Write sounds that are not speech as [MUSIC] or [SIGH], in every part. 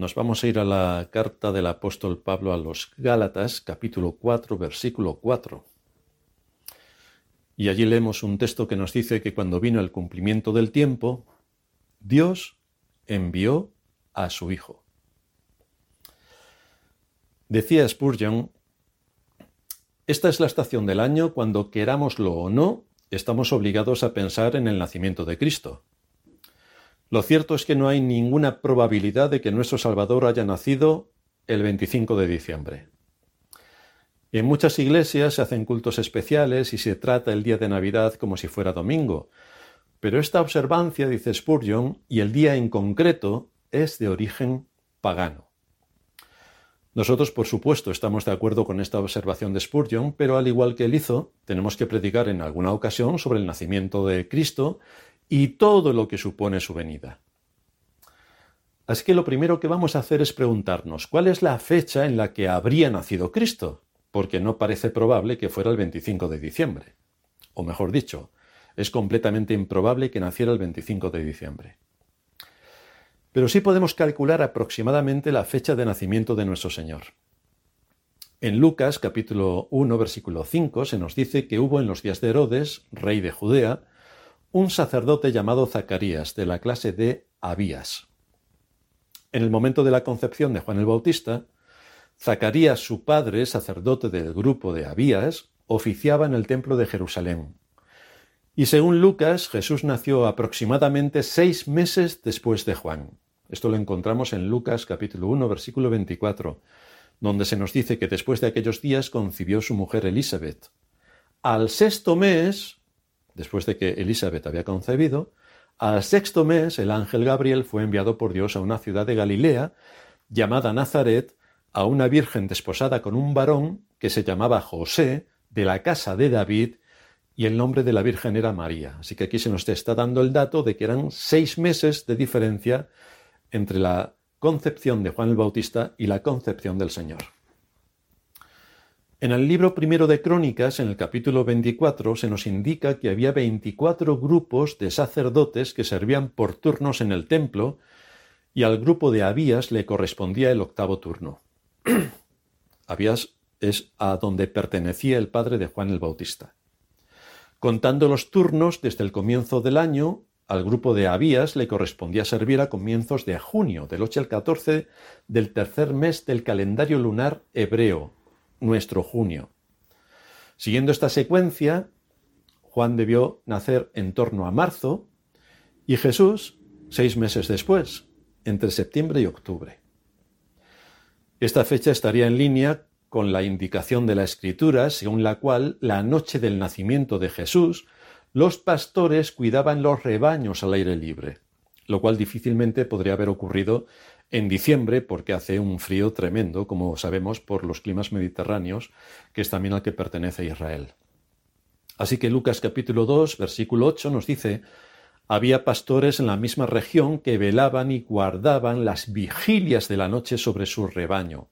Nos vamos a ir a la carta del apóstol Pablo a los Gálatas, capítulo 4, versículo 4. Y allí leemos un texto que nos dice que cuando vino el cumplimiento del tiempo, Dios envió a su Hijo. Decía Spurgeon, esta es la estación del año cuando, querámoslo o no, estamos obligados a pensar en el nacimiento de Cristo. Lo cierto es que no hay ninguna probabilidad de que nuestro Salvador haya nacido el 25 de diciembre. En muchas iglesias se hacen cultos especiales y se trata el día de Navidad como si fuera domingo. Pero esta observancia, dice Spurgeon, y el día en concreto, es de origen pagano. Nosotros, por supuesto, estamos de acuerdo con esta observación de Spurgeon, pero al igual que él hizo, tenemos que predicar en alguna ocasión sobre el nacimiento de Cristo y todo lo que supone su venida. Así que lo primero que vamos a hacer es preguntarnos cuál es la fecha en la que habría nacido Cristo porque no parece probable que fuera el 25 de diciembre. O mejor dicho, es completamente improbable que naciera el 25 de diciembre. Pero sí podemos calcular aproximadamente la fecha de nacimiento de nuestro Señor. En Lucas capítulo 1 versículo 5 se nos dice que hubo en los días de Herodes, rey de Judea, un sacerdote llamado Zacarías, de la clase de Abías. En el momento de la concepción de Juan el Bautista, Zacarías, su padre, sacerdote del grupo de Abías, oficiaba en el templo de Jerusalén. Y según Lucas, Jesús nació aproximadamente seis meses después de Juan. Esto lo encontramos en Lucas capítulo 1, versículo 24, donde se nos dice que después de aquellos días concibió su mujer Elizabeth. Al sexto mes, después de que Elizabeth había concebido, al sexto mes el ángel Gabriel fue enviado por Dios a una ciudad de Galilea llamada Nazaret, a una virgen desposada con un varón que se llamaba José, de la casa de David, y el nombre de la virgen era María. Así que aquí se nos está dando el dato de que eran seis meses de diferencia entre la concepción de Juan el Bautista y la concepción del Señor. En el libro primero de Crónicas, en el capítulo 24, se nos indica que había 24 grupos de sacerdotes que servían por turnos en el templo y al grupo de Abías le correspondía el octavo turno. [CLEARS THROAT] Abías es a donde pertenecía el padre de Juan el Bautista. Contando los turnos desde el comienzo del año, al grupo de Abías le correspondía servir a comienzos de junio, del 8 al 14 del tercer mes del calendario lunar hebreo, nuestro junio. Siguiendo esta secuencia, Juan debió nacer en torno a marzo y Jesús seis meses después, entre septiembre y octubre. Esta fecha estaría en línea con la indicación de la Escritura, según la cual la noche del nacimiento de Jesús, los pastores cuidaban los rebaños al aire libre, lo cual difícilmente podría haber ocurrido en diciembre porque hace un frío tremendo, como sabemos por los climas mediterráneos, que es también al que pertenece Israel. Así que Lucas capítulo 2, versículo 8 nos dice, había pastores en la misma región que velaban y guardaban las vigilias de la noche sobre su rebaño.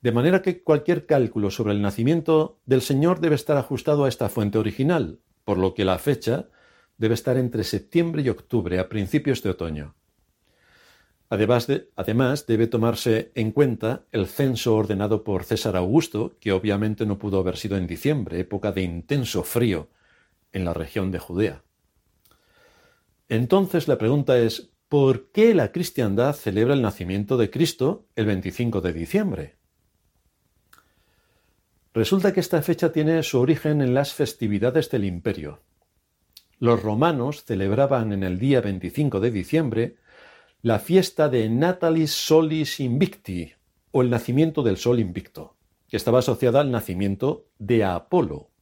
De manera que cualquier cálculo sobre el nacimiento del Señor debe estar ajustado a esta fuente original, por lo que la fecha debe estar entre septiembre y octubre, a principios de otoño. Además, debe tomarse en cuenta el censo ordenado por César Augusto, que obviamente no pudo haber sido en diciembre, época de intenso frío en la región de Judea. Entonces la pregunta es, ¿por qué la cristiandad celebra el nacimiento de Cristo el 25 de diciembre? Resulta que esta fecha tiene su origen en las festividades del imperio. Los romanos celebraban en el día 25 de diciembre la fiesta de Natalis Solis Invicti, o el nacimiento del sol invicto, que estaba asociada al nacimiento de Apolo,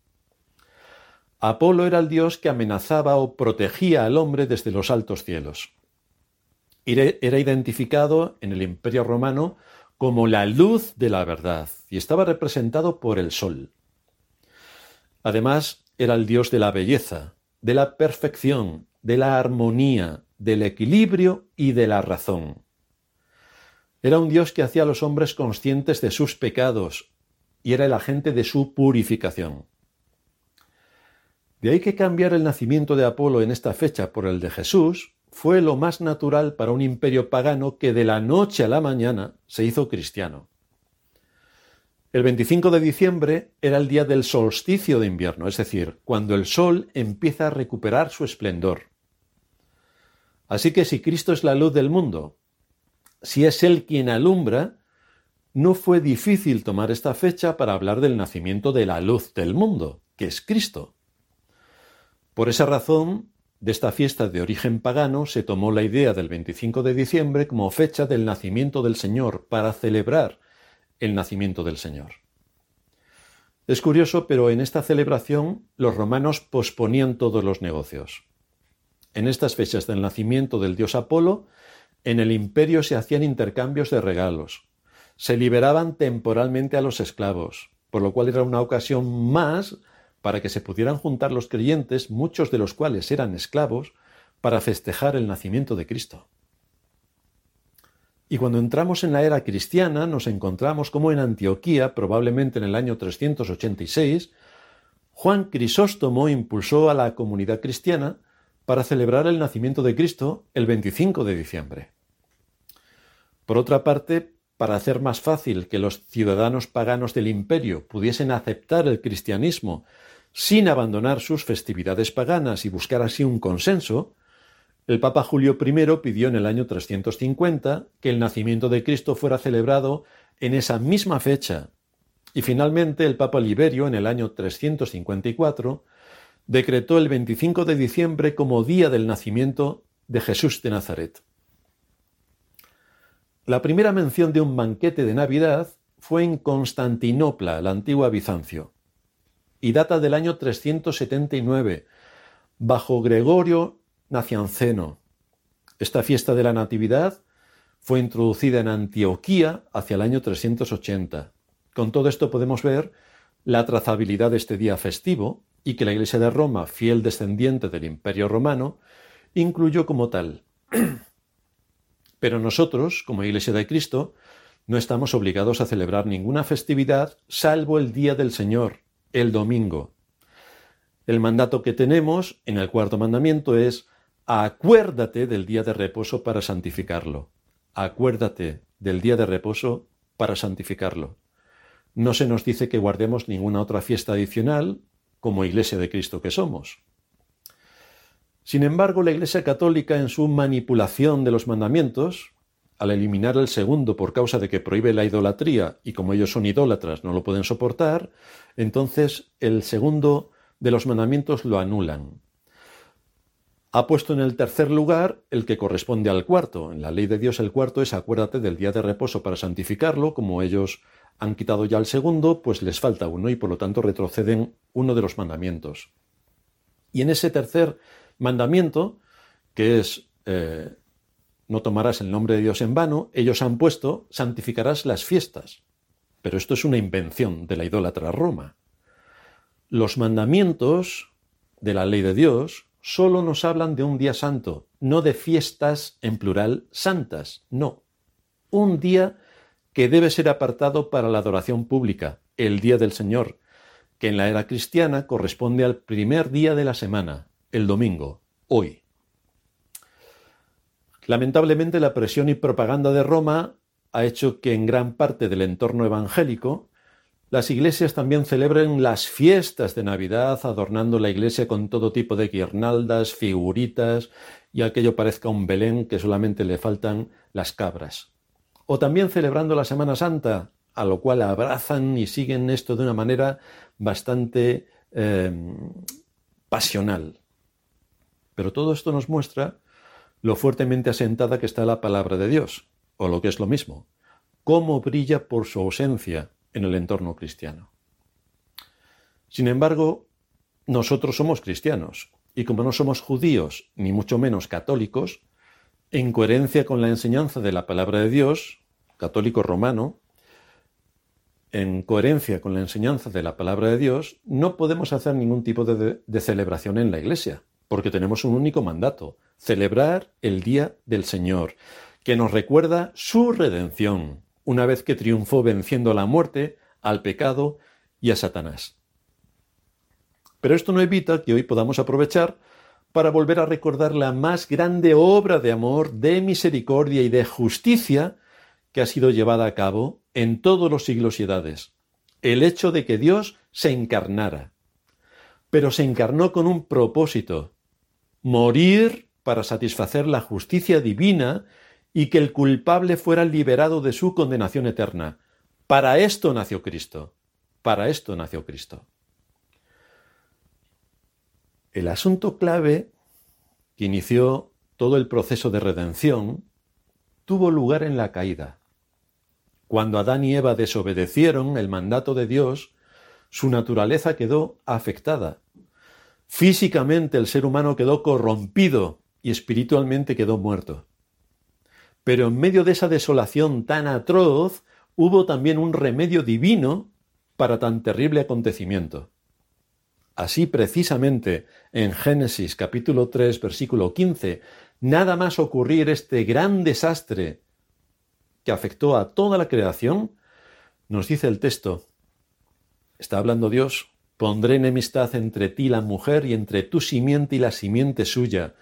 Apolo era el dios que amenazaba o protegía al hombre desde los altos cielos. Era identificado en el Imperio romano como la luz de la verdad y estaba representado por el sol. Además, era el dios de la belleza, de la perfección, de la armonía, del equilibrio y de la razón. Era un dios que hacía a los hombres conscientes de sus pecados y era el agente de su purificación. De ahí que cambiar el nacimiento de Apolo en esta fecha por el de Jesús fue lo más natural para un imperio pagano que de la noche a la mañana se hizo cristiano. El 25 de diciembre era el día del solsticio de invierno, es decir, cuando el sol empieza a recuperar su esplendor. Así que si Cristo es la luz del mundo, si es Él quien alumbra, no fue difícil tomar esta fecha para hablar del nacimiento de la luz del mundo, que es Cristo. Por esa razón, de esta fiesta de origen pagano se tomó la idea del 25 de diciembre como fecha del nacimiento del Señor, para celebrar el nacimiento del Señor. Es curioso, pero en esta celebración los romanos posponían todos los negocios. En estas fechas del nacimiento del dios Apolo, en el imperio se hacían intercambios de regalos, se liberaban temporalmente a los esclavos, por lo cual era una ocasión más para que se pudieran juntar los creyentes, muchos de los cuales eran esclavos, para festejar el nacimiento de Cristo. Y cuando entramos en la era cristiana nos encontramos como en Antioquía, probablemente en el año 386, Juan Crisóstomo impulsó a la comunidad cristiana para celebrar el nacimiento de Cristo el 25 de diciembre. Por otra parte, para hacer más fácil que los ciudadanos paganos del imperio pudiesen aceptar el cristianismo sin abandonar sus festividades paganas y buscar así un consenso, el Papa Julio I pidió en el año 350 que el nacimiento de Cristo fuera celebrado en esa misma fecha, y finalmente el Papa Liberio en el año 354 decretó el 25 de diciembre como día del nacimiento de Jesús de Nazaret. La primera mención de un banquete de Navidad fue en Constantinopla, la antigua Bizancio, y data del año 379, bajo Gregorio Nacianceno. Esta fiesta de la Natividad fue introducida en Antioquía hacia el año 380. Con todo esto podemos ver la trazabilidad de este día festivo y que la Iglesia de Roma, fiel descendiente del Imperio Romano, incluyó como tal. [CLEARS THROAT] Pero nosotros, como Iglesia de Cristo, no estamos obligados a celebrar ninguna festividad salvo el Día del Señor, el domingo. El mandato que tenemos en el cuarto mandamiento es acuérdate del día de reposo para santificarlo. Acuérdate del día de reposo para santificarlo. No se nos dice que guardemos ninguna otra fiesta adicional como Iglesia de Cristo que somos. Sin embargo, la Iglesia Católica en su manipulación de los mandamientos, al eliminar el segundo por causa de que prohíbe la idolatría y como ellos son idólatras no lo pueden soportar, entonces el segundo de los mandamientos lo anulan ha puesto en el tercer lugar el que corresponde al cuarto. En la ley de Dios el cuarto es acuérdate del día de reposo para santificarlo, como ellos han quitado ya el segundo, pues les falta uno y por lo tanto retroceden uno de los mandamientos. Y en ese tercer mandamiento, que es eh, no tomarás el nombre de Dios en vano, ellos han puesto santificarás las fiestas. Pero esto es una invención de la idólatra Roma. Los mandamientos de la ley de Dios solo nos hablan de un día santo, no de fiestas en plural santas, no. Un día que debe ser apartado para la adoración pública, el día del Señor, que en la era cristiana corresponde al primer día de la semana, el domingo, hoy. Lamentablemente la presión y propaganda de Roma ha hecho que en gran parte del entorno evangélico las iglesias también celebran las fiestas de Navidad, adornando la iglesia con todo tipo de guirnaldas, figuritas, y aquello parezca un Belén que solamente le faltan las cabras. O también celebrando la Semana Santa, a lo cual abrazan y siguen esto de una manera bastante em, pasional. Pero todo esto nos muestra lo fuertemente asentada que está la palabra de Dios, o lo que es lo mismo, cómo brilla por su ausencia en el entorno cristiano. Sin embargo, nosotros somos cristianos, y como no somos judíos, ni mucho menos católicos, en coherencia con la enseñanza de la palabra de Dios, católico romano, en coherencia con la enseñanza de la palabra de Dios, no podemos hacer ningún tipo de, de, celebración en la iglesia, porque tenemos un único mandato, celebrar el día del Señor, que nos recuerda su redención, una vez que triunfó venciendo a la muerte, al pecado y a Satanás. Pero esto no evita que hoy podamos aprovechar para volver a recordar la más grande obra de amor, de misericordia y de justicia que ha sido llevada a cabo en todos los siglos y edades. El hecho de que Dios se encarnara. Pero se encarnó con un propósito, morir para satisfacer la justicia divina y que el culpable fuera liberado de su condenación eterna. Para esto nació Cristo. Para esto nació Cristo. El asunto clave que inició todo el proceso de redención tuvo lugar en la caída. Cuando Adán y Eva desobedecieron el mandato de Dios, su naturaleza quedó afectada. Físicamente el ser humano quedó corrompido y espiritualmente quedó muerto. Pero en medio de esa desolación tan atroz hubo también un remedio divino para tan terrible acontecimiento. Así precisamente en Génesis capítulo 3 versículo 15, nada más ocurrir este gran desastre que afectó a toda la creación, nos dice el texto, está hablando Dios, pondré enemistad entre ti la mujer y entre tu simiente y la simiente suya,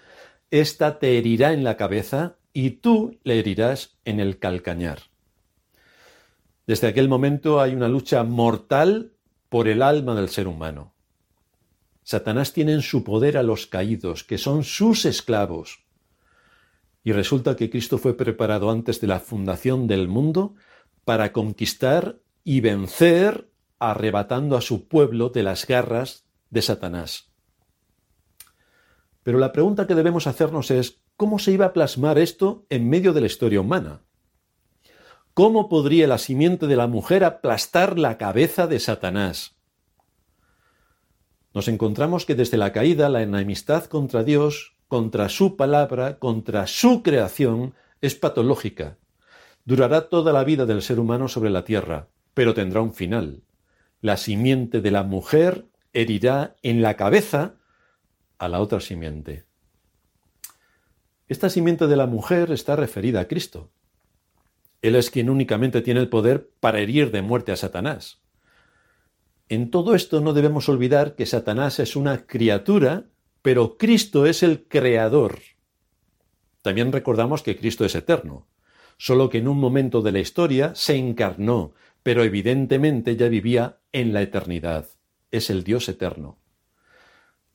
ésta te herirá en la cabeza y tú le herirás en el calcañar. Desde aquel momento hay una lucha mortal por el alma del ser humano. Satanás tiene en su poder a los caídos, que son sus esclavos. Y resulta que Cristo fue preparado antes de la fundación del mundo para conquistar y vencer arrebatando a su pueblo de las garras de Satanás. Pero la pregunta que debemos hacernos es, ¿cómo se iba a plasmar esto en medio de la historia humana? ¿Cómo podría la simiente de la mujer aplastar la cabeza de Satanás? Nos encontramos que desde la caída la enemistad contra Dios, contra su palabra, contra su creación, es patológica. Durará toda la vida del ser humano sobre la tierra, pero tendrá un final. La simiente de la mujer herirá en la cabeza a la otra simiente. Esta simiente de la mujer está referida a Cristo. Él es quien únicamente tiene el poder para herir de muerte a Satanás. En todo esto no debemos olvidar que Satanás es una criatura, pero Cristo es el creador. También recordamos que Cristo es eterno, solo que en un momento de la historia se encarnó, pero evidentemente ya vivía en la eternidad. Es el Dios eterno.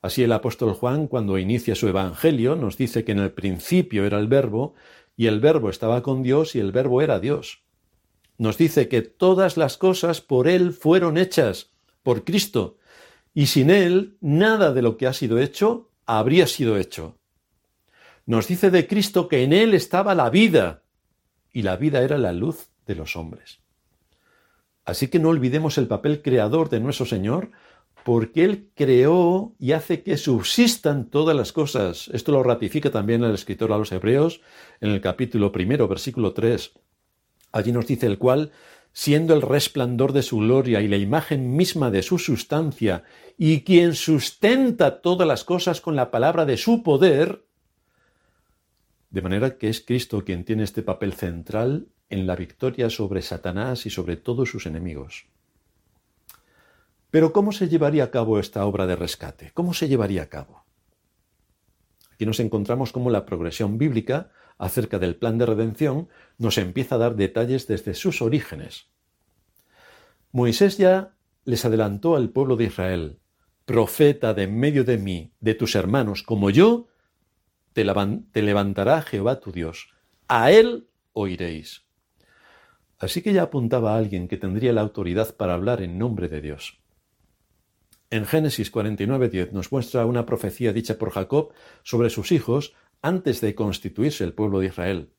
Así el apóstol Juan, cuando inicia su Evangelio, nos dice que en el principio era el verbo, y el verbo estaba con Dios, y el verbo era Dios. Nos dice que todas las cosas por Él fueron hechas, por Cristo, y sin Él nada de lo que ha sido hecho habría sido hecho. Nos dice de Cristo que en Él estaba la vida, y la vida era la luz de los hombres. Así que no olvidemos el papel creador de nuestro Señor, porque Él creó y hace que subsistan todas las cosas. Esto lo ratifica también el escritor a los Hebreos en el capítulo primero, versículo 3. Allí nos dice el cual, siendo el resplandor de su gloria y la imagen misma de su sustancia, y quien sustenta todas las cosas con la palabra de su poder, de manera que es Cristo quien tiene este papel central en la victoria sobre Satanás y sobre todos sus enemigos. Pero ¿cómo se llevaría a cabo esta obra de rescate? ¿Cómo se llevaría a cabo? Aquí nos encontramos como la progresión bíblica acerca del plan de redención nos empieza a dar detalles desde sus orígenes. Moisés ya les adelantó al pueblo de Israel, profeta de en medio de mí, de tus hermanos, como yo, te, levantará Jehová tu Dios. A él oiréis. Así que ya apuntaba a alguien que tendría la autoridad para hablar en nombre de Dios. En Génesis 49.10 nos muestra una profecía dicha por Jacob sobre sus hijos antes de constituirse el pueblo de Israel.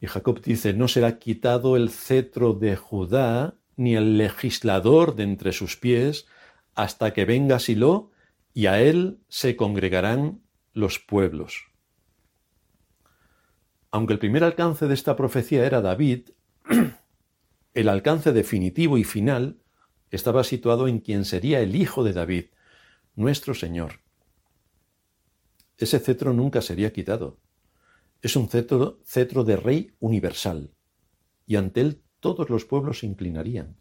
Y Jacob dice, no será quitado el cetro de Judá, ni el legislador de entre sus pies, hasta que venga Silo, y a él se congregarán los pueblos. Aunque el primer alcance de esta profecía era David, [CLEARS THROAT] el alcance definitivo y final estaba situado en quien sería el hijo de David, nuestro Señor. Ese cetro nunca sería quitado. Es un cetro, cetro de rey universal, y ante él todos los pueblos se inclinarían.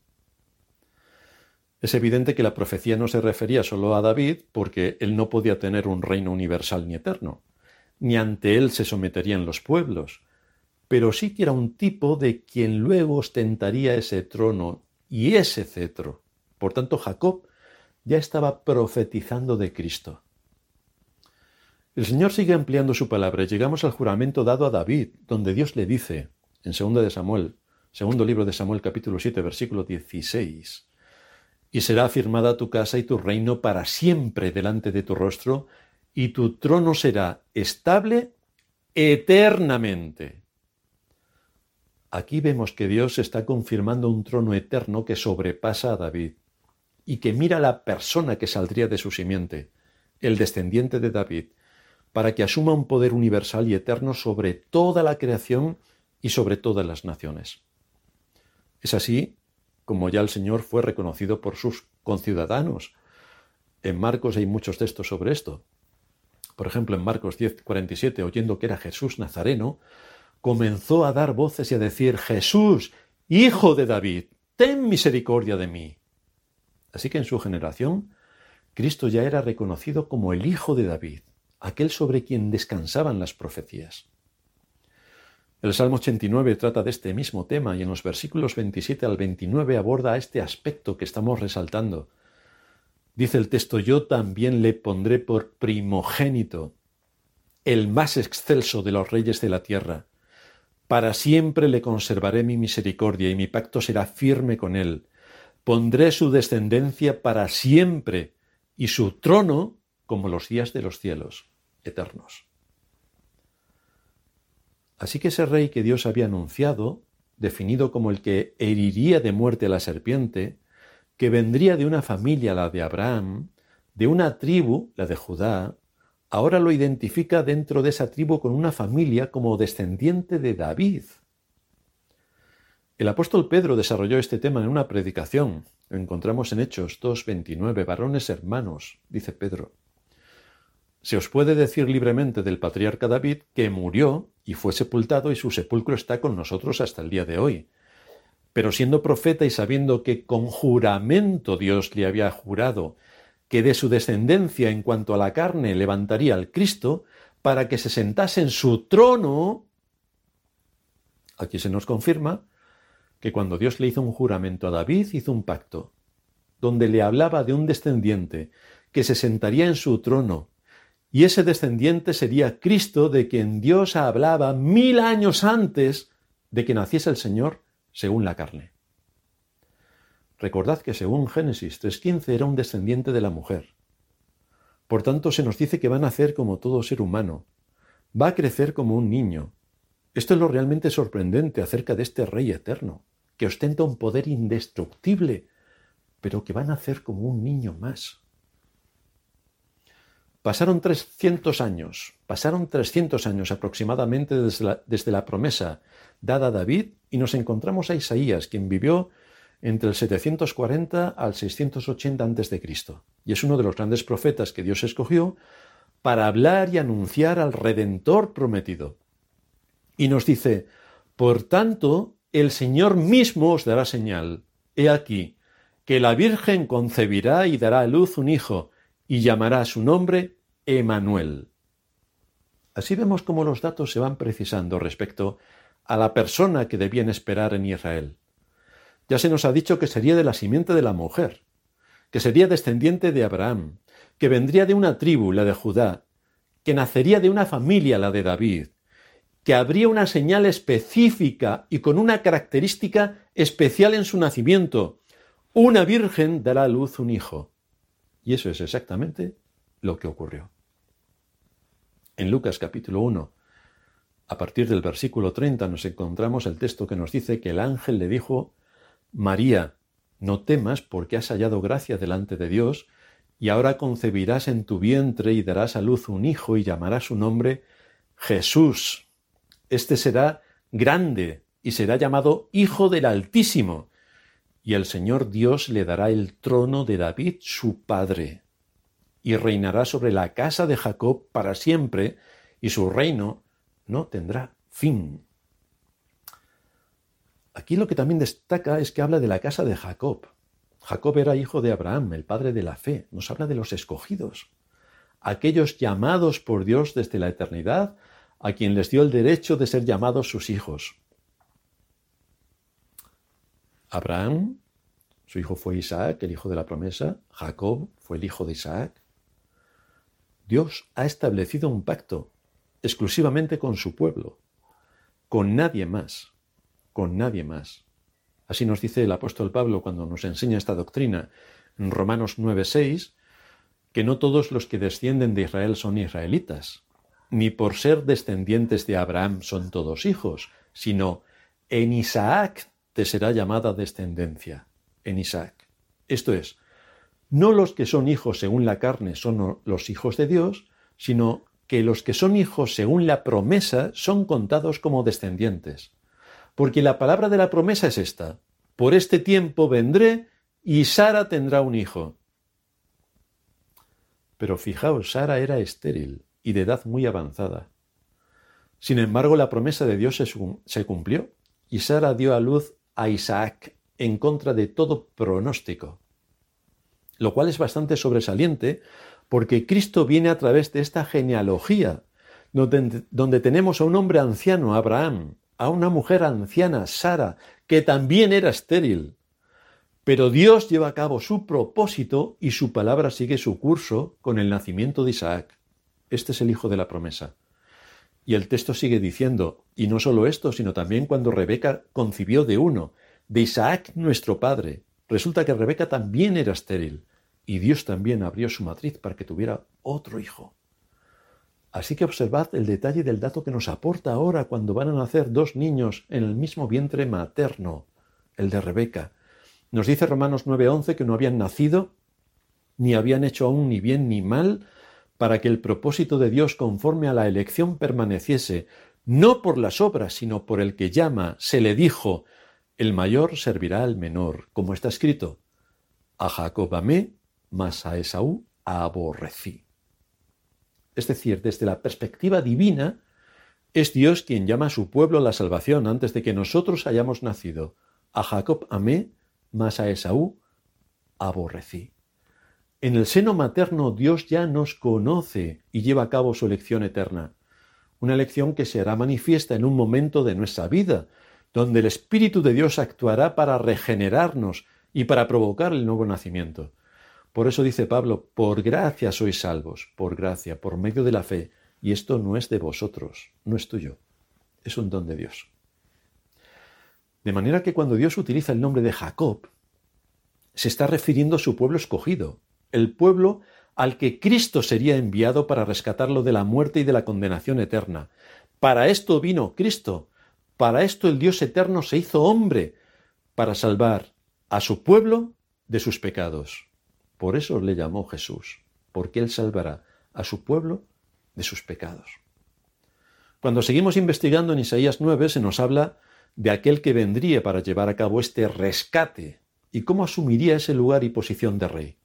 Es evidente que la profecía no se refería solo a David porque él no podía tener un reino universal ni eterno, ni ante él se someterían los pueblos, pero sí que era un tipo de quien luego ostentaría ese trono y ese cetro. Por tanto, Jacob ya estaba profetizando de Cristo. El Señor sigue ampliando su palabra. Llegamos al juramento dado a David, donde Dios le dice, en 2 de Samuel, segundo libro de Samuel capítulo 7, versículo 16, y será afirmada tu casa y tu reino para siempre delante de tu rostro, y tu trono será estable eternamente. Aquí vemos que Dios está confirmando un trono eterno que sobrepasa a David y que mira la persona que saldría de su simiente, el descendiente de David, para que asuma un poder universal y eterno sobre toda la creación y sobre todas las naciones. Es así como ya el Señor fue reconocido por sus conciudadanos. En Marcos hay muchos textos sobre esto. Por ejemplo, en Marcos 10, 47, oyendo que era Jesús Nazareno, comenzó a dar voces y a decir, Jesús, hijo de David, ten misericordia de mí. Así que en su generación, Cristo ya era reconocido como el Hijo de David, aquel sobre quien descansaban las profecías. El Salmo 89 trata de este mismo tema y en los versículos 27 al 29 aborda este aspecto que estamos resaltando. Dice el texto, yo también le pondré por primogénito, el más excelso de los reyes de la tierra. Para siempre le conservaré mi misericordia y mi pacto será firme con él Pondré su descendencia para siempre y su trono como los días de los cielos eternos. Así que ese rey que Dios había anunciado, definido como el que heriría de muerte a la serpiente, que vendría de una familia, la de Abraham, de una tribu, la de Judá, ahora lo identifica dentro de esa tribu con una familia como descendiente de David. El apóstol Pedro desarrolló este tema en una predicación. Lo encontramos en Hechos 2.29. Varones hermanos, dice Pedro. Se os puede decir libremente del patriarca David que murió y fue sepultado y su sepulcro está con nosotros hasta el día de hoy. Pero siendo profeta y sabiendo que con juramento Dios le había jurado que de su descendencia en cuanto a la carne levantaría al Cristo para que se sentase en su trono, aquí se nos confirma que cuando Dios le hizo un juramento a David, hizo un pacto, donde le hablaba de un descendiente que se sentaría en su trono, y ese descendiente sería Cristo de quien Dios hablaba mil años antes de que naciese el Señor según la carne. Recordad que según Génesis 3.15 era un descendiente de la mujer. Por tanto, se nos dice que va a nacer como todo ser humano, va a crecer como un niño. Esto es lo realmente sorprendente acerca de este Rey eterno que ostenta un poder indestructible, pero que van a hacer como un niño más. Pasaron 300 años, pasaron 300 años aproximadamente desde la, promesa dada a David y nos encontramos a Isaías, quien vivió entre el 740 al 680 a.C. Y es uno de los grandes profetas que Dios escogió para hablar y anunciar al Redentor prometido. Y nos dice, por tanto, el Señor mismo os dará señal. He aquí, que la Virgen concebirá y dará a luz un hijo, y llamará su nombre Emanuel. Así vemos cómo los datos se van precisando respecto a la persona que debían esperar en Israel. Ya se nos ha dicho que sería de la simiente de la mujer, que sería descendiente de Abraham, que vendría de una tribu, la de Judá, que nacería de una familia, la de David, que habría una señal específica y con una característica especial en su nacimiento. Una virgen dará a luz un hijo. Y eso es exactamente lo que ocurrió. En Lucas capítulo 1, a partir del versículo 30, nos encontramos el texto que nos dice que el ángel le dijo, María, no temas porque has hallado gracia delante de Dios, y ahora concebirás en tu vientre y darás a luz un hijo y llamarás su nombre Jesús. Este será grande y será llamado Hijo del Altísimo, y el Señor Dios le dará el trono de David su padre, y reinará sobre la casa de Jacob para siempre, y su reino no tendrá fin. Aquí lo que también destaca es que habla de la casa de Jacob. Jacob era hijo de Abraham, el padre de la fe. Nos habla de los escogidos, aquellos llamados por Dios desde la eternidad, a quien les dio el derecho de ser llamados sus hijos. Abraham, su hijo fue Isaac, el hijo de la promesa, Jacob fue el hijo de Isaac. Dios ha establecido un pacto exclusivamente con su pueblo, con nadie más, con nadie más. Así nos dice el apóstol Pablo cuando nos enseña esta doctrina en Romanos 9:6, que no todos los que descienden de Israel son israelitas, ni por ser descendientes de Abraham son todos hijos, sino en Isaac te será llamada descendencia, en Isaac. Esto es, no los que son hijos según la carne son los hijos de Dios, sino que los que son hijos según la promesa son contados como descendientes. Porque la palabra de la promesa es esta, por este tiempo vendré y Sara tendrá un hijo. Pero fijaos, Sara era estéril y de edad muy avanzada. Sin embargo, la promesa de Dios se cumplió y Sara dio a luz a Isaac en contra de todo pronóstico. Lo cual es bastante sobresaliente porque Cristo viene a través de esta genealogía, donde, donde, tenemos a un hombre anciano, Abraham, a una mujer anciana, Sara, que también era estéril, pero Dios lleva a cabo su propósito y su palabra sigue su curso con el nacimiento de Isaac. Este es el hijo de la promesa. Y el texto sigue diciendo, y no solo esto, sino también cuando Rebeca concibió de uno, de Isaac nuestro padre. Resulta que Rebeca también era estéril, y Dios también abrió su matriz para que tuviera otro hijo. Así que observad el detalle del dato que nos aporta ahora cuando van a nacer dos niños en el mismo vientre materno, el de Rebeca, nos dice Romanos 9:11 que no habían nacido, ni habían hecho aún ni bien ni mal, para que el propósito de Dios conforme a la elección permaneciese, no por las obras, sino por el que llama, se le dijo, el mayor servirá al menor, como está escrito, a Jacob amé, mas a Esaú aborrecí. Es decir, desde la perspectiva divina, es Dios quien llama a su pueblo a la salvación antes de que nosotros hayamos nacido. A Jacob amé, mas a Esaú aborrecí. En el seno materno Dios ya nos conoce y lleva a cabo su elección eterna, una elección que se hará manifiesta en un momento de nuestra vida, donde el Espíritu de Dios actuará para regenerarnos y para provocar el nuevo nacimiento. Por eso dice Pablo, por gracia sois salvos, por gracia, por medio de la fe, y esto no es de vosotros, no es tuyo, es un don de Dios. De manera que cuando Dios utiliza el nombre de Jacob, se está refiriendo a su pueblo escogido, el pueblo al que Cristo sería enviado para rescatarlo de la muerte y de la condenación eterna. Para esto vino Cristo, para esto el Dios eterno se hizo hombre, para salvar a su pueblo de sus pecados. Por eso le llamó Jesús, porque Él salvará a su pueblo de sus pecados. Cuando seguimos investigando en Isaías 9 se nos habla de aquel que vendría para llevar a cabo este rescate y cómo asumiría ese lugar y posición de rey.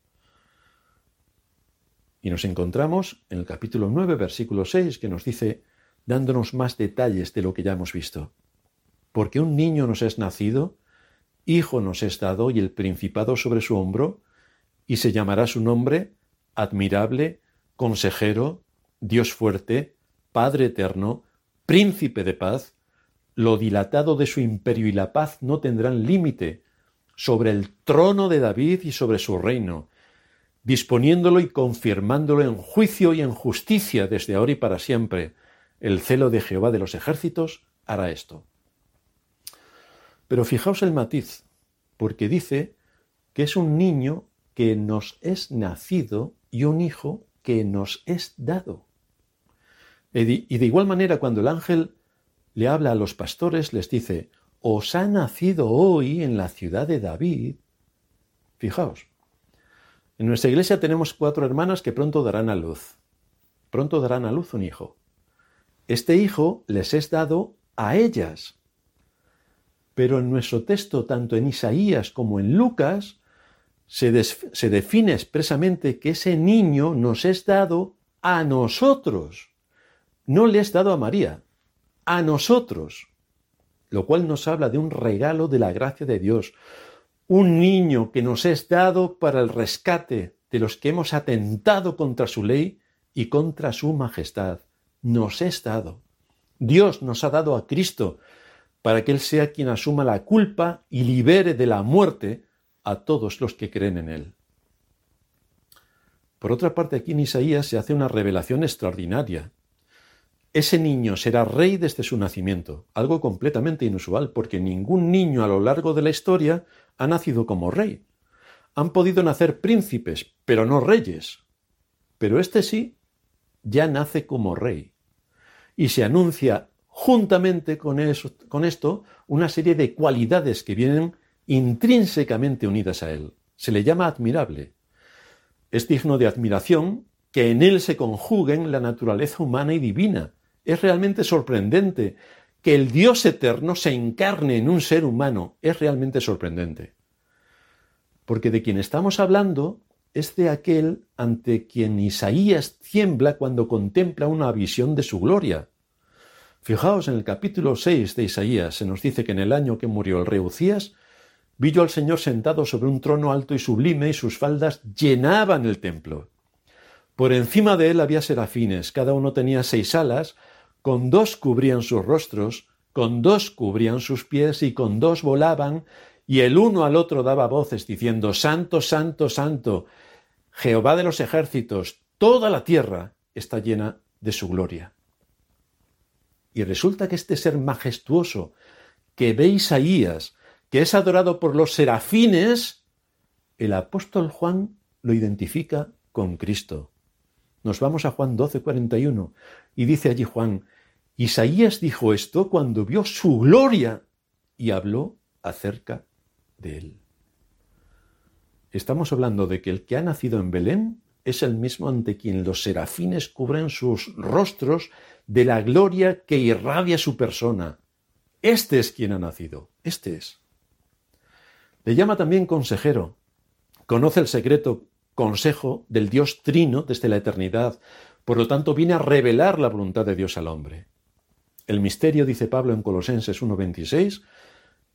Y nos encontramos en el capítulo 9, versículo 6, que nos dice, dándonos más detalles de lo que ya hemos visto. Porque un niño nos es nacido, hijo nos es dado y el principado sobre su hombro, y se llamará su nombre admirable, consejero, Dios fuerte, Padre eterno, príncipe de paz, lo dilatado de su imperio y la paz no tendrán límite sobre el trono de David y sobre su reino, disponiéndolo y confirmándolo en juicio y en justicia desde ahora y para siempre. El celo de Jehová de los ejércitos hará esto. Pero fijaos el matiz, porque dice que es un niño que nos es nacido y un hijo que nos es dado. Y de igual manera, cuando el ángel le habla a los pastores, les dice, os ha nacido hoy en la ciudad de David. Fijaos, en nuestra iglesia tenemos cuatro hermanas que pronto darán a luz. Pronto darán a luz un hijo. Este hijo les es dado a ellas. Pero en nuestro texto, tanto en Isaías como en Lucas, se, define expresamente que ese niño nos es dado a nosotros. No le es dado a María, a nosotros, lo cual nos habla de un regalo de la gracia de Dios, un niño que nos es dado para el rescate de los que hemos atentado contra su ley y contra su majestad. Nos es dado. Dios nos ha dado a Cristo para que Él sea quien asuma la culpa y libere de la muerte a todos los que creen en Él. Por otra parte, aquí en Isaías se hace una revelación extraordinaria. Ese niño será rey desde su nacimiento, algo completamente inusual, porque ningún niño a lo largo de la historia ha nacido como rey. Han podido nacer príncipes, pero no reyes. Pero este sí, ya nace como rey. Y se anuncia juntamente con, con esto una serie de cualidades que vienen intrínsecamente unidas a él. Se le llama admirable. Es digno de admiración que en él se conjuguen la naturaleza humana y divina, es realmente sorprendente que el Dios eterno se encarne en un ser humano. Es realmente sorprendente. Porque de quien estamos hablando es de aquel ante quien Isaías tiembla cuando contempla una visión de su gloria. Fijaos en el capítulo 6 de Isaías, se nos dice que en el año que murió el rey Ucías, vi yo al Señor sentado sobre un trono alto y sublime y sus faldas llenaban el templo. Por encima de él había serafines, cada uno tenía seis alas, con dos cubrían sus rostros, con dos cubrían sus pies y con dos volaban, y el uno al otro daba voces diciendo, Santo, Santo, Santo, Jehová de los ejércitos, toda la tierra está llena de su gloria. Y resulta que este ser majestuoso que ve Isaías, que es adorado por los serafines, el apóstol Juan lo identifica con Cristo. Nos vamos a Juan 12, 41, y dice allí Juan, Isaías dijo esto cuando vio su gloria y habló acerca de él. Estamos hablando de que el que ha nacido en Belén es el mismo ante quien los serafines cubren sus rostros de la gloria que irradia su persona. Este es quien ha nacido, este es. Le llama también consejero. Conoce el secreto consejo del Dios trino desde la eternidad. Por lo tanto, viene a revelar la voluntad de Dios al hombre. El misterio, dice Pablo en Colosenses 1.26,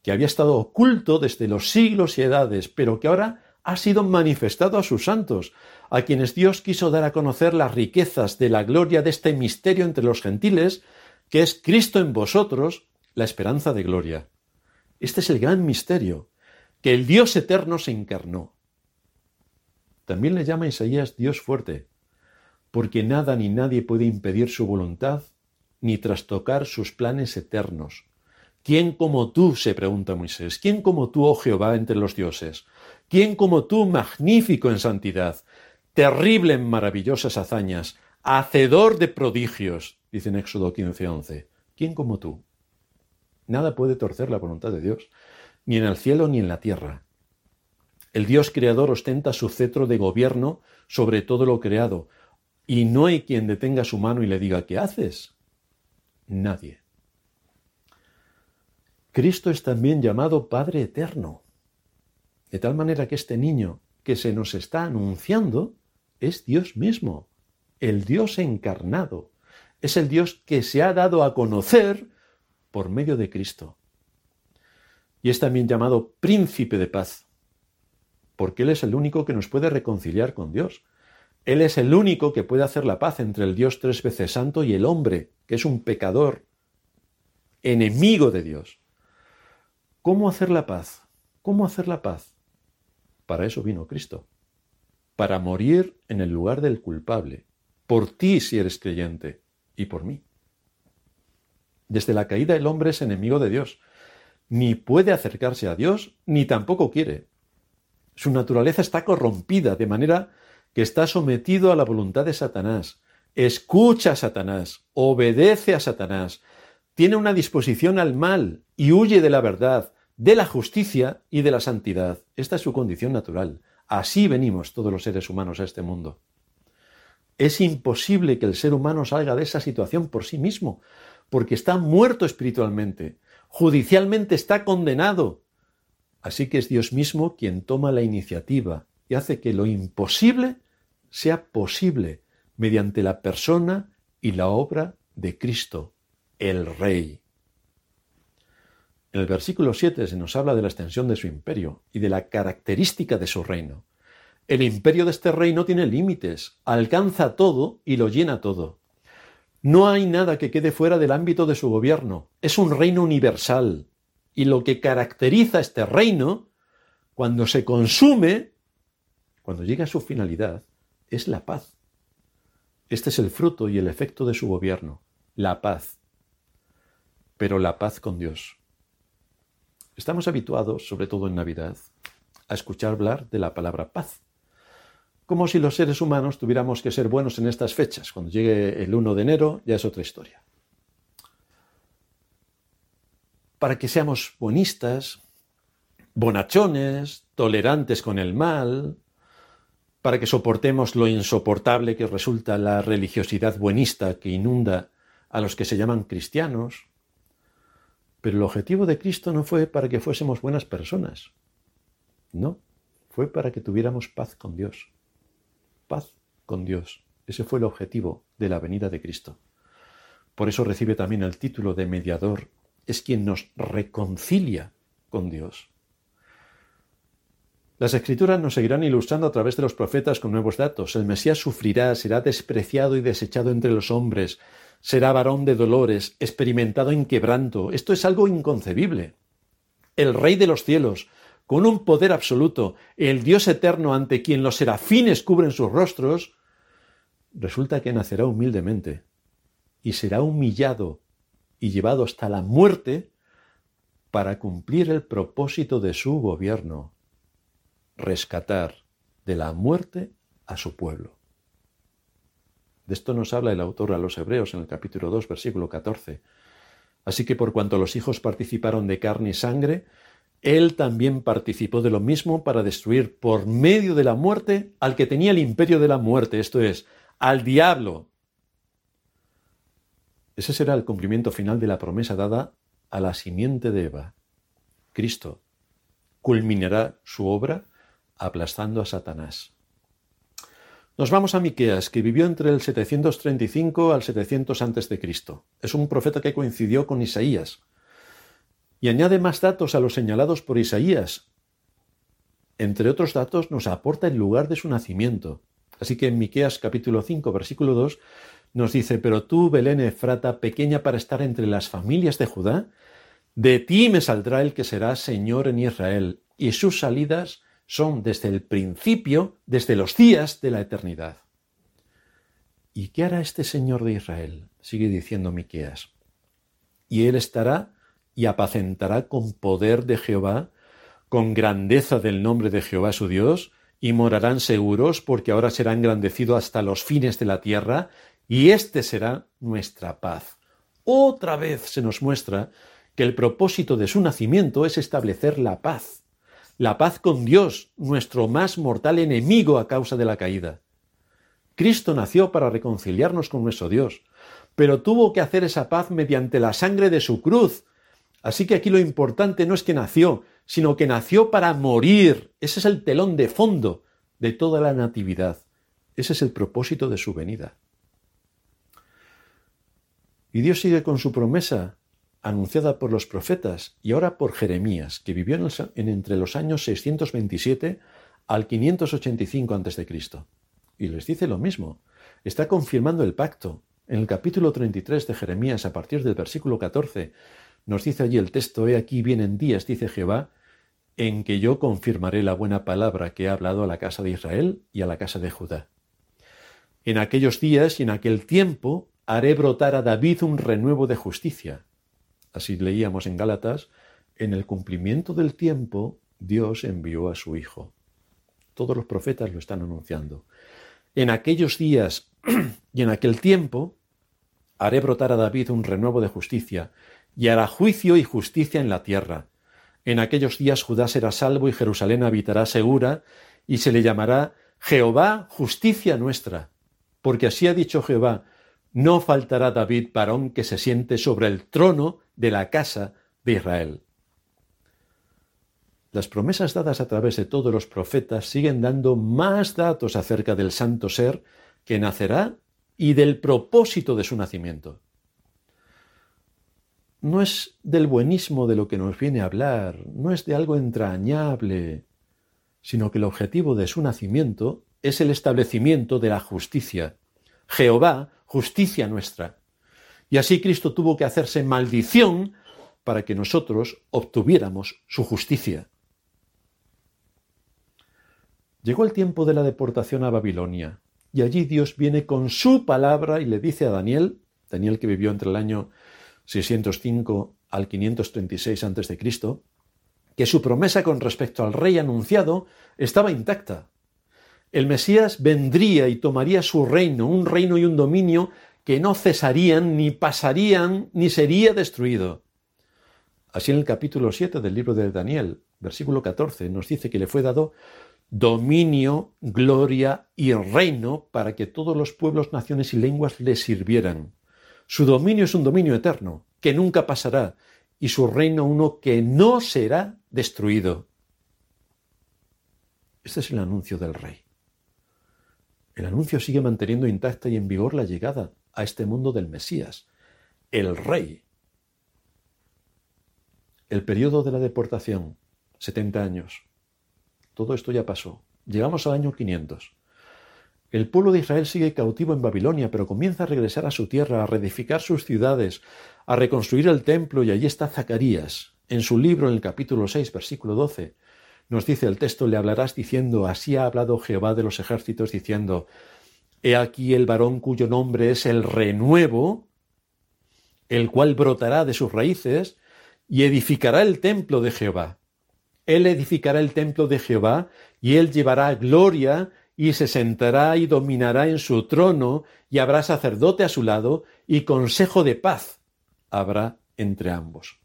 que había estado oculto desde los siglos y edades, pero que ahora ha sido manifestado a sus santos, a quienes Dios quiso dar a conocer las riquezas de la gloria de este misterio entre los gentiles, que es Cristo en vosotros, la esperanza de gloria. Este es el gran misterio, que el Dios eterno se encarnó. También le llama Isaías Dios fuerte, porque nada ni nadie puede impedir su voluntad ni trastocar sus planes eternos. ¿Quién como tú? se pregunta Moisés. ¿Quién como tú, oh Jehová, entre los dioses? ¿Quién como tú, magnífico en santidad, terrible en maravillosas hazañas, hacedor de prodigios? dice en Éxodo 15:11. ¿Quién como tú? Nada puede torcer la voluntad de Dios, ni en el cielo ni en la tierra. El Dios creador ostenta su cetro de gobierno sobre todo lo creado, y no hay quien detenga su mano y le diga ¿qué haces? Nadie. Cristo es también llamado Padre Eterno, de tal manera que este niño que se nos está anunciando es Dios mismo, el Dios encarnado, es el Dios que se ha dado a conocer por medio de Cristo. Y es también llamado Príncipe de Paz, porque Él es el único que nos puede reconciliar con Dios. Él es el único que puede hacer la paz entre el Dios tres veces santo y el hombre, es un pecador, enemigo de Dios. ¿Cómo hacer la paz? ¿Cómo hacer la paz? Para eso vino Cristo, para morir en el lugar del culpable, por ti si eres creyente y por mí. Desde la caída el hombre es enemigo de Dios, ni puede acercarse a Dios, ni tampoco quiere. Su naturaleza está corrompida, de manera que está sometido a la voluntad de Satanás, escucha a Satanás, obedece a Satanás, tiene una disposición al mal y huye de la verdad, de la justicia y de la santidad. Esta es su condición natural. Así venimos todos los seres humanos a este mundo. Es imposible que el ser humano salga de esa situación por sí mismo, porque está muerto espiritualmente, judicialmente está condenado. Así que es Dios mismo quien toma la iniciativa y hace que lo imposible sea posible mediante la persona y la obra de Cristo, el Rey. En el versículo 7 se nos habla de la extensión de su imperio y de la característica de su reino. El imperio de este reino tiene límites, alcanza todo y lo llena todo. No hay nada que quede fuera del ámbito de su gobierno. Es un reino universal. Y lo que caracteriza este reino, cuando se consume, cuando llega a su finalidad, es la paz. Este es el fruto y el efecto de su gobierno, la paz. Pero la paz con Dios. Estamos habituados, sobre todo en Navidad, a escuchar hablar de la palabra paz como si los seres humanos tuviéramos que ser buenos en estas fechas. Cuando llegue el 1 de enero ya es otra historia. Para que seamos buenistas, bonachones, tolerantes con el mal, para que soportemos lo insoportable que resulta la religiosidad buenista que inunda a los que se llaman cristianos. Pero el objetivo de Cristo no fue para que fuésemos buenas personas, no, fue para que tuviéramos paz con Dios paz con Dios. Ese fue el objetivo de la venida de Cristo. Por eso recibe también el título de mediador. Es quien nos reconcilia con Dios. Las escrituras nos seguirán ilustrando a través de los profetas con nuevos datos. El Mesías sufrirá, será despreciado y desechado entre los hombres, será varón de dolores, experimentado en quebranto. Esto es algo inconcebible. El Rey de los cielos, con un poder absoluto, el Dios eterno ante quien los serafines cubren sus rostros, resulta que nacerá humildemente y será humillado y llevado hasta la muerte para cumplir el propósito de su gobierno, rescatar de la muerte a su pueblo. De esto nos habla el autor a los Hebreos en el capítulo 2, versículo 14. Así que por cuanto los hijos participaron de carne y sangre, él también participó de lo mismo para destruir por medio de la muerte al que tenía el imperio de la muerte, esto es, al diablo. Ese será el cumplimiento final de la promesa dada a la simiente de Eva. Cristo culminará su obra aplastando a Satanás. Nos vamos a Miqueas, que vivió entre el 735 al 700 a.C. Es un profeta que coincidió con Isaías y añade más datos a los señalados por Isaías. Entre otros datos nos aporta el lugar de su nacimiento. Así que en Miqueas capítulo 5 versículo 2 nos dice, pero tú, Belén Efrata, pequeña para estar entre las familias de Judá, de ti me saldrá el que será Señor en Israel, y sus salidas son desde el principio, desde los días de la eternidad. ¿Y qué hará este Señor de Israel? Sigue diciendo Miqueas. Y él estará y apacentará con poder de Jehová, con grandeza del nombre de Jehová su Dios, y morarán seguros, porque ahora será engrandecido hasta los fines de la tierra, y éste será nuestra paz. Otra vez se nos muestra que el propósito de su nacimiento es establecer la paz, la paz con Dios, nuestro más mortal enemigo a causa de la caída. Cristo nació para reconciliarnos con nuestro Dios, pero tuvo que hacer esa paz mediante la sangre de su cruz, Así que aquí lo importante no es que nació, sino que nació para morir. Ese es el telón de fondo de toda la natividad. Ese es el propósito de su venida. Y Dios sigue con su promesa anunciada por los profetas y ahora por Jeremías, que vivió en, entre los años 627 al 585 a.C. Y les dice lo mismo. Está confirmando el pacto. En el capítulo 33 de Jeremías, a partir del versículo 14, nos dice allí el texto, he aquí vienen días, dice Jehová, en que yo confirmaré la buena palabra que he hablado a la casa de Israel y a la casa de Judá. En aquellos días y en aquel tiempo haré brotar a David un renuevo de justicia. Así leíamos en Gálatas, en el cumplimiento del tiempo Dios envió a su Hijo. Todos los profetas lo están anunciando. En aquellos días [CLEARS THROAT] y en aquel tiempo haré brotar a David un renuevo de justicia y hará juicio y justicia en la tierra. En aquellos días Judá será salvo y Jerusalén habitará segura, y se le llamará Jehová justicia nuestra. Porque así ha dicho Jehová, no faltará David varón que se siente sobre el trono de la casa de Israel. Las promesas dadas a través de todos los profetas siguen dando más datos acerca del santo ser que nacerá y del propósito de su nacimiento. no es del buenismo de lo que nos viene a hablar, no es de algo entrañable, sino que el objetivo de su nacimiento es el establecimiento de la justicia. Jehová, justicia nuestra. Y así Cristo tuvo que hacerse maldición para que nosotros obtuviéramos su justicia. Llegó el tiempo de la deportación a Babilonia, y allí Dios viene con su palabra y le dice a Daniel, Daniel que vivió entre el año 605 al 536 a.C., que su promesa con respecto al rey anunciado estaba intacta. El Mesías vendría y tomaría su reino, un reino y un dominio que no cesarían, ni pasarían, ni sería destruido. Así en el capítulo 7 del libro de Daniel, versículo 14, nos dice que le fue dado dominio, gloria y reino para que todos los pueblos, naciones y lenguas le sirvieran. Su dominio es un dominio eterno, que nunca pasará, y su reino uno que no será destruido. Este es el anuncio del rey. El anuncio sigue manteniendo intacta y en vigor la llegada a este mundo del Mesías, el rey. El periodo de la deportación, 70 años. Todo esto ya pasó. Llegamos al año 500. El pueblo de Israel sigue cautivo en Babilonia, pero comienza a regresar a su tierra, a reedificar sus ciudades, a reconstruir el templo, y allí está Zacarías. En su libro, en el capítulo 6, versículo 12, nos dice el texto, le hablarás diciendo, así ha hablado Jehová de los ejércitos, diciendo, He aquí el varón cuyo nombre es el renuevo, el cual brotará de sus raíces, y edificará el templo de Jehová. Él edificará el templo de Jehová, y él llevará gloria y se sentará y dominará en su trono, y habrá sacerdote a su lado, y consejo de paz habrá entre ambos.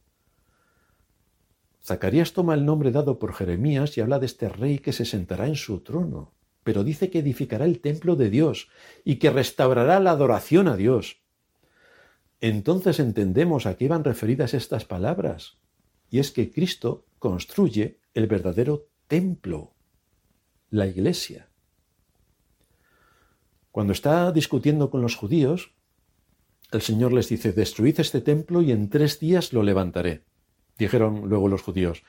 Zacarías toma el nombre dado por Jeremías y habla de este rey que se sentará en su trono, pero dice que edificará el templo de Dios y que restaurará la adoración a Dios. Entonces entendemos a qué iban referidas estas palabras, y es que Cristo construye el verdadero templo, la iglesia. Cuando está discutiendo con los judíos, el Señor les dice, destruid este templo y en tres días lo levantaré. Dijeron luego los judíos,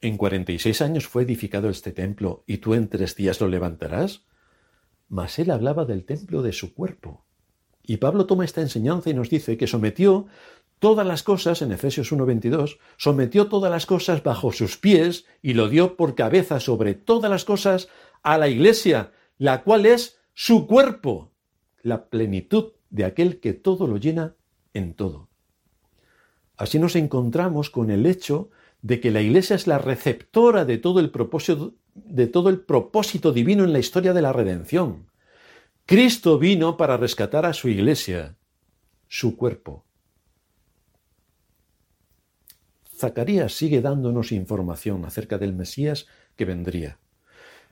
en cuarenta y seis años fue edificado este templo y tú en tres días lo levantarás. Mas él hablaba del templo de su cuerpo. Y Pablo toma esta enseñanza y nos dice que sometió todas las cosas, en Efesios 1.22, sometió todas las cosas bajo sus pies y lo dio por cabeza sobre todas las cosas a la iglesia, la cual es su cuerpo, la plenitud de aquel que todo lo llena en todo. Así nos encontramos con el hecho de que la Iglesia es la receptora de todo el propósito, de todo el propósito divino en la historia de la redención. Cristo vino para rescatar a su Iglesia, su cuerpo. Zacarías sigue dándonos información acerca del Mesías que vendría.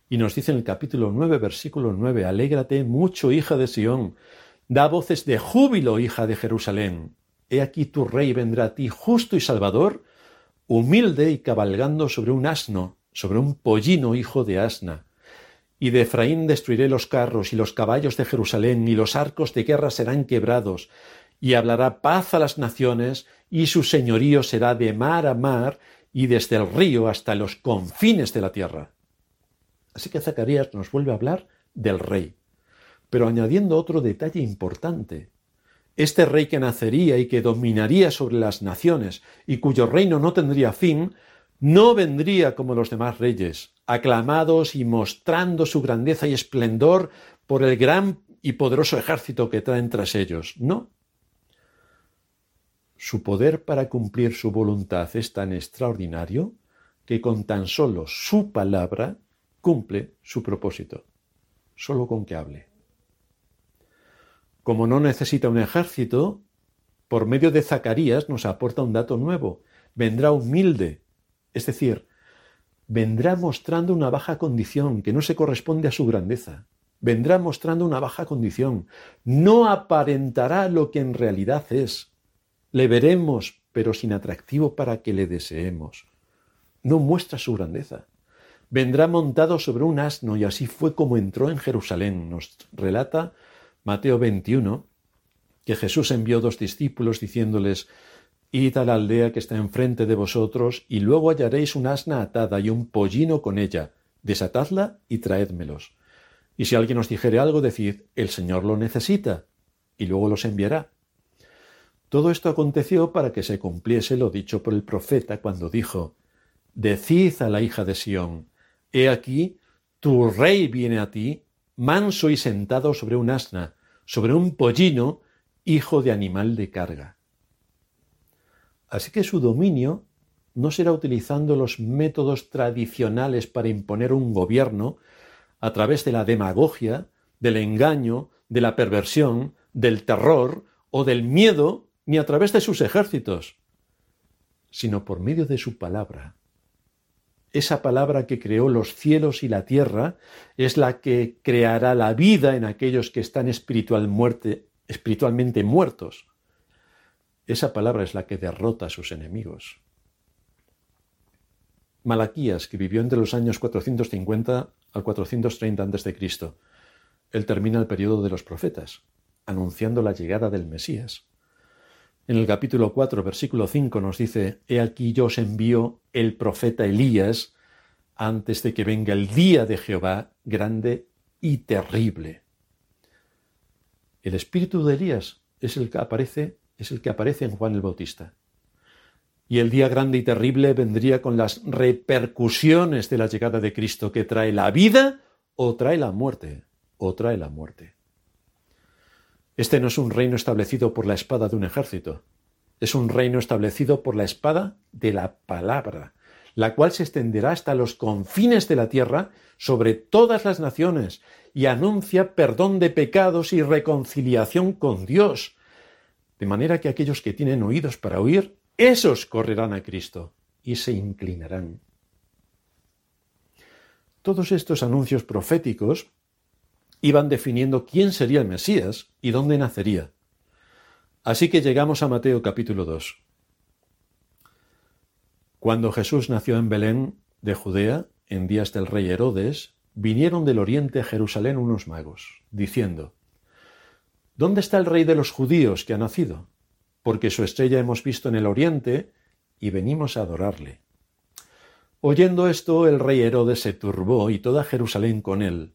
Y nos dice en el capítulo 9, versículo 9, Alégrate mucho, hija de Sión, da voces de júbilo, hija de Jerusalén. He aquí tu rey vendrá a ti justo y salvador, humilde y cabalgando sobre un asno, sobre un pollino hijo de asna. Y de Efraín destruiré los carros y los caballos de Jerusalén, y los arcos de guerra serán quebrados, y hablará paz a las naciones, y su señorío será de mar a mar, y desde el río hasta los confines de la tierra. Así que Zacarías nos vuelve a hablar del rey, pero añadiendo otro detalle importante. Este rey que nacería y que dominaría sobre las naciones y cuyo reino no tendría fin, no vendría como los demás reyes, aclamados y mostrando su grandeza y esplendor por el gran y poderoso ejército que traen tras ellos. No. Su poder para cumplir su voluntad es tan extraordinario que con tan solo su palabra cumple su propósito, solo con que hable. Como no necesita un ejército, por medio de Zacarías nos aporta un dato nuevo. Vendrá humilde, es decir, vendrá mostrando una baja condición que no se corresponde a su grandeza. Vendrá mostrando una baja condición. No aparentará lo que en realidad es. Le veremos, pero sin atractivo para que le deseemos. No muestra su grandeza vendrá montado sobre un asno y así fue como entró en Jerusalén. Nos relata Mateo 21 que Jesús envió dos discípulos diciéndoles, Id a la aldea que está enfrente de vosotros, y luego hallaréis un asna atada y un pollino con ella. Desatadla y traédmelos. Y si alguien os dijere algo, decid, el Señor lo necesita, y luego los enviará. Todo esto aconteció para que se cumpliese lo dicho por el profeta cuando dijo, Decid a la hija de Sión, He aquí, tu rey viene a ti, manso y sentado sobre un asna, sobre un pollino, hijo de animal de carga. Así que su dominio no será utilizando los métodos tradicionales para imponer un gobierno a través de la demagogia, del engaño, de la perversión, del terror o del miedo, ni a través de sus ejércitos, sino por medio de su palabra. Esa palabra que creó los cielos y la tierra es la que creará la vida en aquellos que están espiritualmente muertos. Esa palabra es la que derrota a sus enemigos. Malaquías, que vivió entre los años 450 al 430 a.C., él termina el periodo de los profetas, anunciando la llegada del Mesías. En el capítulo 4, versículo 5 nos dice, He aquí yo os envío el profeta Elías antes de que venga el día de Jehová grande y terrible. El espíritu de Elías es el que aparece es el que aparece en Juan el Bautista. Y el día grande y terrible vendría con las repercusiones de la llegada de Cristo que trae la vida o trae la muerte, o trae la muerte. Este no es un reino establecido por la espada de un ejército, es un reino establecido por la espada de la palabra, la cual se extenderá hasta los confines de la tierra sobre todas las naciones y anuncia perdón de pecados y reconciliación con Dios, de manera que aquellos que tienen oídos para oír, esos correrán a Cristo y se inclinarán. Todos estos anuncios proféticos iban definiendo quién sería el Mesías y dónde nacería. Así que llegamos a Mateo capítulo 2. Cuando Jesús nació en Belén de Judea, en días del rey Herodes, vinieron del oriente a Jerusalén unos magos, diciendo, ¿Dónde está el rey de los judíos que ha nacido? Porque su estrella hemos visto en el oriente y venimos a adorarle. Oyendo esto, el rey Herodes se turbó y toda Jerusalén con él,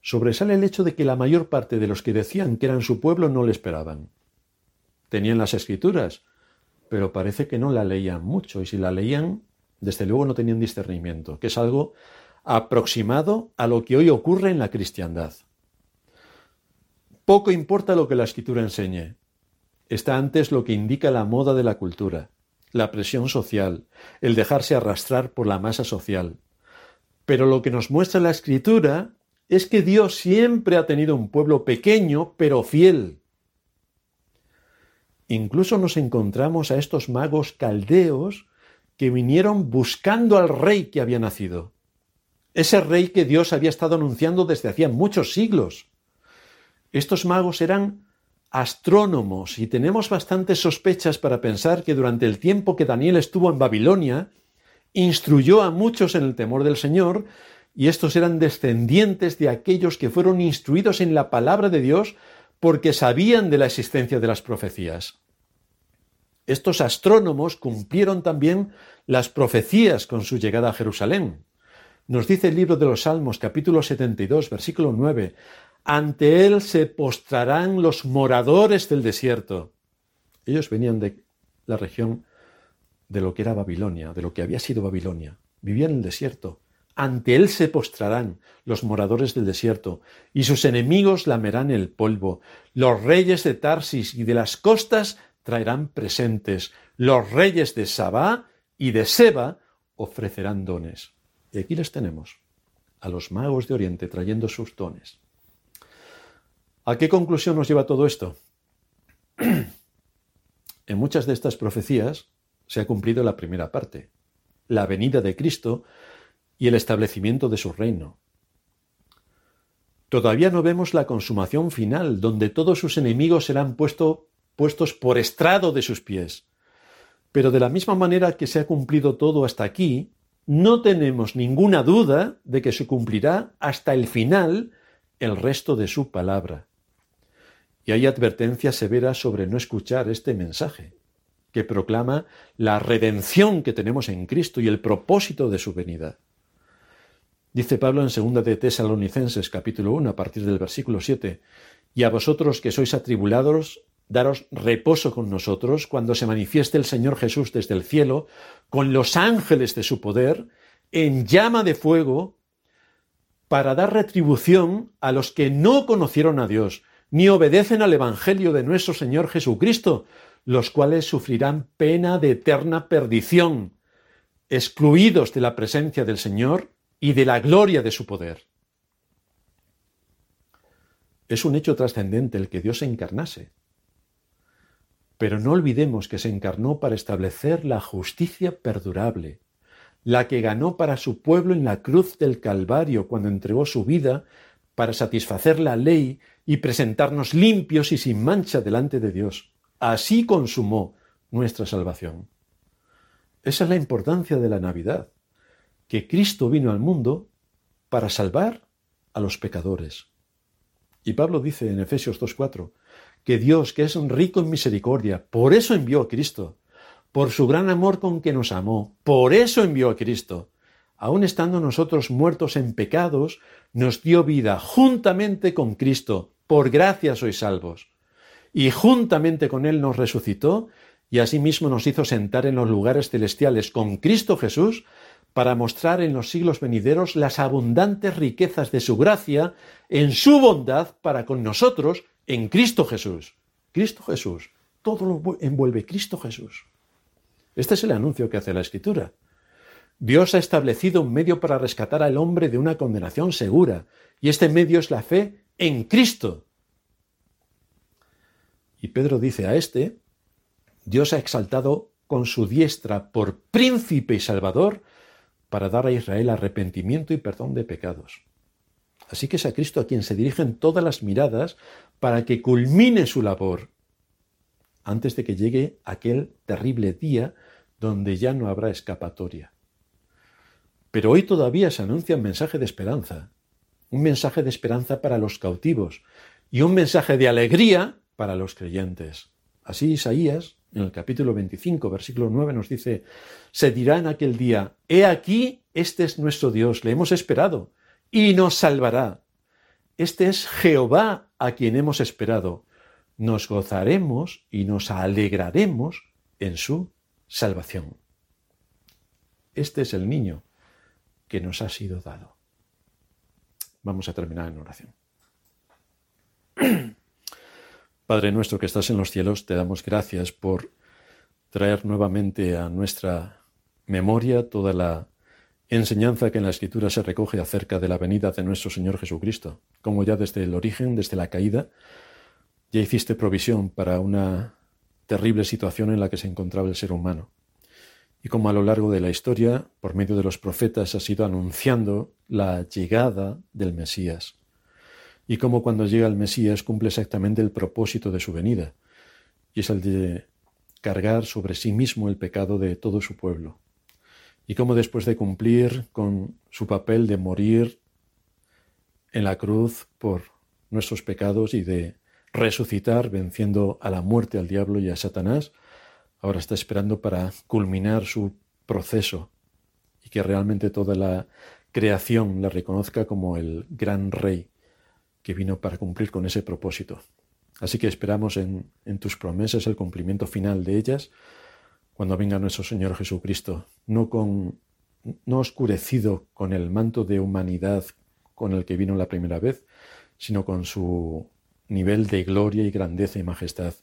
Sobresale el hecho de que la mayor parte de los que decían que eran su pueblo no le esperaban. Tenían las escrituras, pero parece que no la leían mucho, y si la leían, desde luego no tenían discernimiento, que es algo aproximado a lo que hoy ocurre en la cristiandad. Poco importa lo que la escritura enseñe. Está antes lo que indica la moda de la cultura, la presión social, el dejarse arrastrar por la masa social. Pero lo que nos muestra la escritura es que Dios siempre ha tenido un pueblo pequeño pero fiel. Incluso nos encontramos a estos magos caldeos que vinieron buscando al rey que había nacido. Ese rey que Dios había estado anunciando desde hacía muchos siglos. Estos magos eran astrónomos y tenemos bastantes sospechas para pensar que durante el tiempo que Daniel estuvo en Babilonia, instruyó a muchos en el temor del Señor, y estos eran descendientes de aquellos que fueron instruidos en la palabra de Dios porque sabían de la existencia de las profecías. Estos astrónomos cumplieron también las profecías con su llegada a Jerusalén. Nos dice el libro de los Salmos capítulo 72 versículo 9, ante él se postrarán los moradores del desierto. Ellos venían de la región de lo que era Babilonia, de lo que había sido Babilonia. Vivían en el desierto. Ante él se postrarán los moradores del desierto, y sus enemigos lamerán el polvo. Los reyes de Tarsis y de las costas traerán presentes. Los reyes de Sabá y de Seba ofrecerán dones. Y aquí les tenemos, a los magos de Oriente trayendo sus dones. ¿A qué conclusión nos lleva todo esto? [CLEARS THROAT] en muchas de estas profecías, se ha cumplido la primera parte, la venida de Cristo y el establecimiento de su reino. Todavía no vemos la consumación final, donde todos sus enemigos serán puestos por estrado de sus pies. Pero de la misma manera que se ha cumplido todo hasta aquí, no tenemos ninguna duda de que se cumplirá hasta el final el resto de su palabra. Y hay advertencia severa sobre no escuchar este mensaje, que proclama la redención que tenemos en Cristo y el propósito de su venida. Dice Pablo en 2 de Tesalonicenses capítulo 1 a partir del versículo 7, y a vosotros que sois atribulados, daros reposo con nosotros cuando se manifieste el Señor Jesús desde el cielo, con los ángeles de su poder, en llama de fuego, para dar retribución a los que no conocieron a Dios, ni obedecen al Evangelio de nuestro Señor Jesucristo, los cuales sufrirán pena de eterna perdición, excluidos de la presencia del Señor y de la gloria de su poder. Es un hecho trascendente el que Dios se encarnase. Pero no olvidemos que se encarnó para establecer la justicia perdurable, la que ganó para su pueblo en la cruz del Calvario cuando entregó su vida para satisfacer la ley y presentarnos limpios y sin mancha delante de Dios. Así consumó nuestra salvación. Esa es la importancia de la Navidad, que Cristo vino al mundo para salvar a los pecadores. Y Pablo dice en Efesios 2.4 que Dios, que es rico en misericordia, por eso envió a Cristo, por su gran amor con que nos amó, por eso envió a Cristo. Aun estando nosotros muertos en pecados, nos dio vida juntamente con Cristo, por gracia sois salvos. Y juntamente con Él nos resucitó y asimismo nos hizo sentar en los lugares celestiales con Cristo Jesús para mostrar en los siglos venideros las abundantes riquezas de su gracia en su bondad para con nosotros en Cristo Jesús. Cristo Jesús. Todo lo envuelve Cristo Jesús. Este es el anuncio que hace la Escritura. Dios ha establecido un medio para rescatar al hombre de una condenación segura, y este medio es la fe en Cristo. Y Pedro dice a este, Dios ha exaltado con su diestra por príncipe y salvador para dar a Israel arrepentimiento y perdón de pecados. Así que es a Cristo a quien se dirigen todas las miradas para que culmine su labor antes de que llegue aquel terrible día donde ya no habrá escapatoria. Pero hoy todavía se anuncia un mensaje de esperanza, un mensaje de esperanza para los cautivos y un mensaje de alegría para los creyentes. Así Isaías en el capítulo 25, versículo 9, nos dice, se dirá en aquel día, he aquí, este es nuestro Dios, le hemos esperado, y nos salvará. Este es Jehová a quien hemos esperado. Nos gozaremos y nos alegraremos en su salvación. Este es el niño que nos ha sido dado. Vamos a terminar en oración. [CLEARS THROAT] Padre nuestro que estás en los cielos, te damos gracias por traer nuevamente a nuestra memoria toda la enseñanza que en la Escritura se recoge acerca de la venida de nuestro Señor Jesucristo, como ya desde el origen, desde la caída, ya hiciste provisión para una terrible situación en la que se encontraba el ser humano. Y como a lo largo de la historia, por medio de los profetas, has ido anunciando la llegada del Mesías y cómo cuando llega el Mesías cumple exactamente el propósito de su venida, y es el de cargar sobre sí mismo el pecado de todo su pueblo, y cómo después de cumplir con su papel de morir en la cruz por nuestros pecados y de resucitar venciendo a la muerte, al diablo y a Satanás, ahora está esperando para culminar su proceso y que realmente toda la creación la reconozca como el gran rey que vino para cumplir con ese propósito. Así que esperamos en, tus promesas el cumplimiento final de ellas cuando venga nuestro Señor Jesucristo, no, con, no oscurecido con el manto de humanidad con el que vino la primera vez, sino con su nivel de gloria y grandeza y majestad,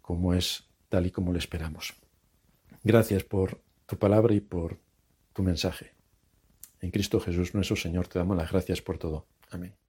como es tal y como lo esperamos. Gracias por tu palabra y por tu mensaje. En Cristo Jesús nuestro Señor te damos las gracias por todo. Amén.